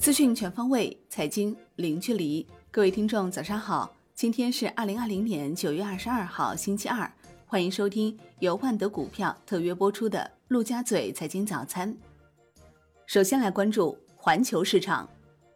资讯全方位，财经零距离。各位听众，早上好！今天是二零二零年九月二十二号，星期二。欢迎收听由万德股票特约播出的《陆家嘴财经早餐》。首先来关注环球市场，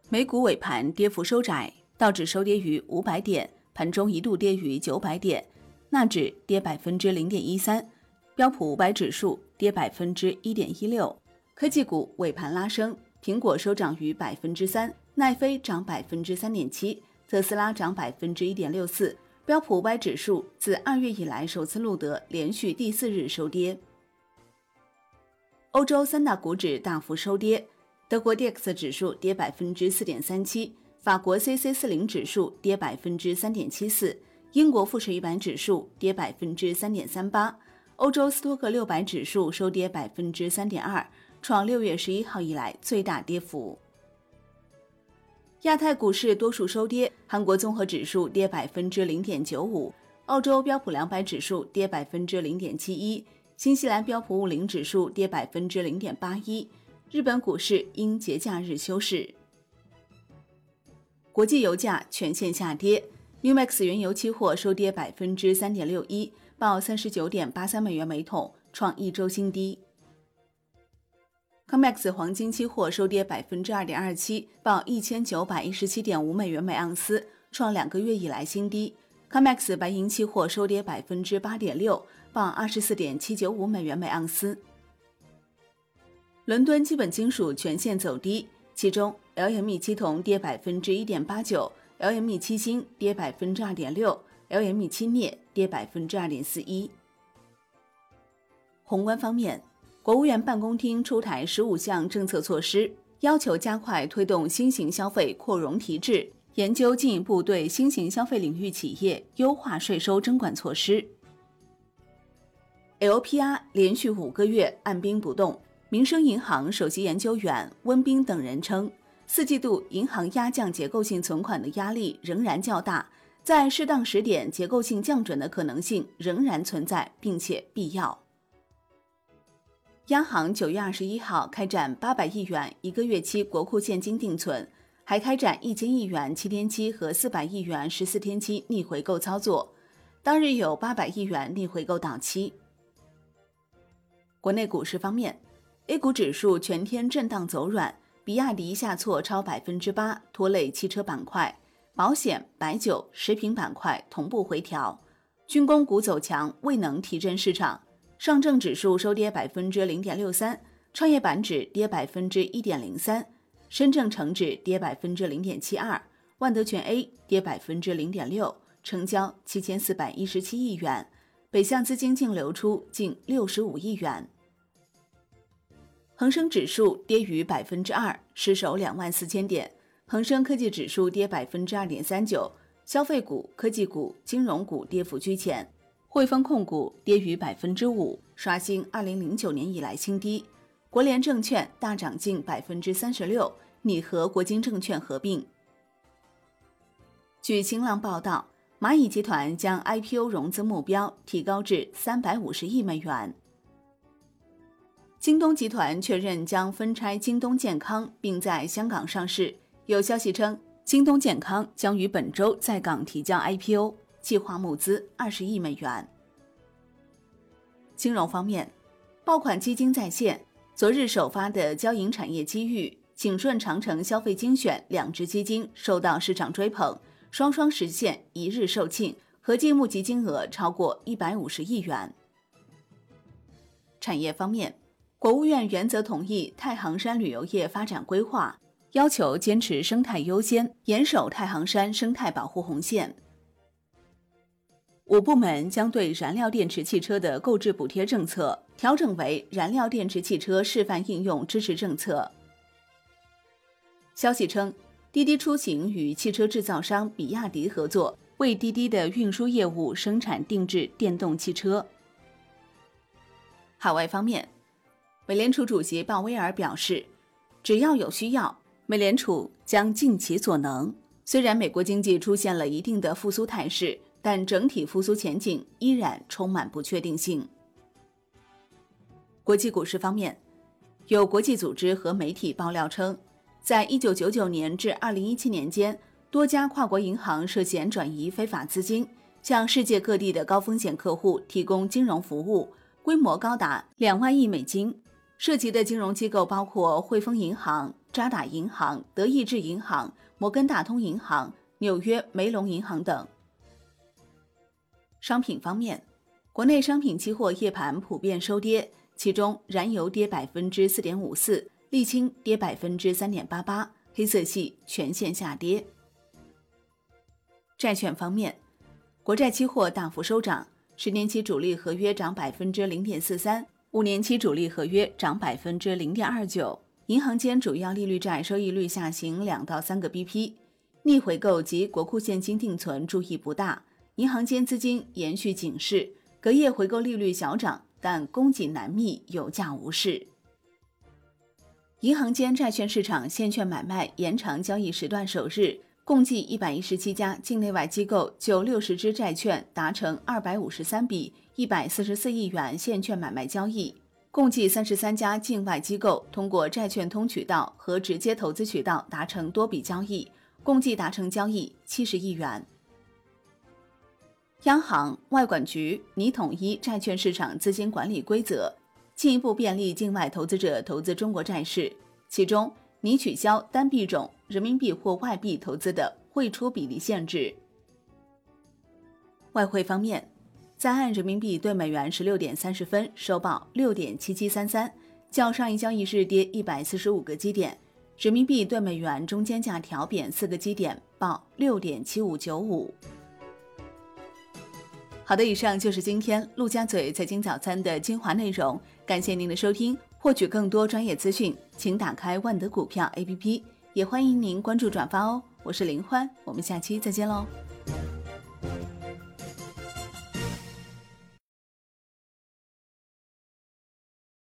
美股尾盘跌幅收窄，道指收跌于五百点，盘中一度跌于九百点，纳指跌百分之零点一三，标普五百指数跌百分之一点一六。科技股尾盘拉升。苹果收涨逾百分之三，奈飞涨百分之三点七，特斯拉涨百分之一点六四。标普五百指数自二月以来首次录得连续第四日收跌。欧洲三大股指大幅收跌，德国 d x 指数跌百分之四点三七，法国 C C 四零指数跌百分之三点七四，英国富时一百指数跌百分之三点三八，欧洲斯托克六百指数收跌百分之三点二。创六月十一号以来最大跌幅。亚太股市多数收跌，韩国综合指数跌百分之零点九五，澳洲标普两百指数跌百分之零点七一，新西兰标普五零指数跌百分之零点八一。日本股市因节假日休市。国际油价全线下跌，New Max 原油期货收跌百分之三点六一，报三十九点八三美元每桶，创一周新低。COMEX 黄金期货收跌百分之二点二七，报一千九百一十七点五美元每盎司，创两个月以来新低。COMEX 白银期货收跌百分之八点六，报二十四点七九五美元每盎司。伦敦基本金属全线走低，其中 LME 期铜跌百分之一点八九，LME 期锌跌百分之二点六，LME 期镍跌百分之二点四一。宏观方面。国务院办公厅出台十五项政策措施，要求加快推动新型消费扩容提质，研究进一步对新型消费领域企业优化税收征管措施。LPR 连续五个月按兵不动，民生银行首席研究员温彬等人称，四季度银行压降结构性存款的压力仍然较大，在适当时点结构性降准的可能性仍然存在，并且必要。央行九月二十一号开展八百亿元一个月期国库现金定存，还开展一千亿元七天期和四百亿元十四天期逆回购操作。当日有八百亿元逆回购到期。国内股市方面，A 股指数全天震荡走软，比亚迪下挫超百分之八，拖累汽车板块，保险、白酒、食品板块同步回调，军工股走强，未能提振市场。上证指数收跌百分之零点六三，创业板指跌百分之一点零三，深证成指跌百分之零点七二，万德全 A 跌百分之零点六，成交七千四百一十七亿元，北向资金净流出近六十五亿元。恒生指数跌逾百分之二，失守两万四千点。恒生科技指数跌百分之二点三九，消费股、科技股、金融股跌幅居前。汇丰控股跌逾百分之五，刷新二零零九年以来新低。国联证券大涨近百分之三十六，拟和国金证券合并。据新浪报道，蚂蚁集团将 IPO 融资目标提高至三百五十亿美元。京东集团确认将分拆京东健康，并在香港上市。有消息称，京东健康将于本周在港提交 IPO。计划募资二十亿美元。金融方面，爆款基金在线，昨日首发的交银产业机遇、景顺长城消费精选两只基金受到市场追捧，双双实现一日售罄，合计募集金额超过一百五十亿元。产业方面，国务院原则同意太行山旅游业发展规划，要求坚持生态优先，严守太行山生态保护红线。五部门将对燃料电池汽车的购置补贴政策调整为燃料电池汽车示范应用支持政策。消息称，滴滴出行与汽车制造商比亚迪合作，为滴滴的运输业务生产定制电动汽车。海外方面，美联储主席鲍威尔表示，只要有需要，美联储将尽其所能。虽然美国经济出现了一定的复苏态势。但整体复苏前景依然充满不确定性。国际股市方面，有国际组织和媒体爆料称，在一九九九年至二零一七年间，多家跨国银行涉嫌转移非法资金，向世界各地的高风险客户提供金融服务，规模高达两万亿美金。涉及的金融机构包括汇丰银行、渣打银行、德意志银行、摩根大通银行、纽约梅隆银行等。商品方面，国内商品期货夜盘普遍收跌。其中，燃油跌百分之四点五四，沥青跌百分之三点八八，黑色系全线下跌。债券方面，国债期货大幅收涨，十年期主力合约涨百分之零点四三，五年期主力合约涨百分之零点二九。银行间主要利率债收益率下行两到三个 BP，逆回购及国库现金定存注意不大，银行间资金延续警示，隔夜回购利率小涨。但供给难觅，有价无市。银行间债券市场现券买卖延长交易时段首日，共计一百一十七家境内外机构就六十只债券达成二百五十三笔一百四十四亿元现券买卖交易，共计三十三家境外机构通过债券通渠道和直接投资渠道达成多笔交易，共计达成交易七十亿元。央行、外管局拟统一债券市场资金管理规则，进一步便利境外投资者投资中国债市。其中，拟取消单币种人民币或外币投资的汇出比例限制。外汇方面，在岸人民币对美元十六点三十分收报六点七七三三，较上一交易日跌一百四十五个基点，人民币对美元中间价调贬四个基点，报六点七五九五。好的，以上就是今天陆家嘴财经早餐的精华内容，感谢您的收听。获取更多专业资讯，请打开万德股票 APP，也欢迎您关注转发哦。我是林欢，我们下期再见喽。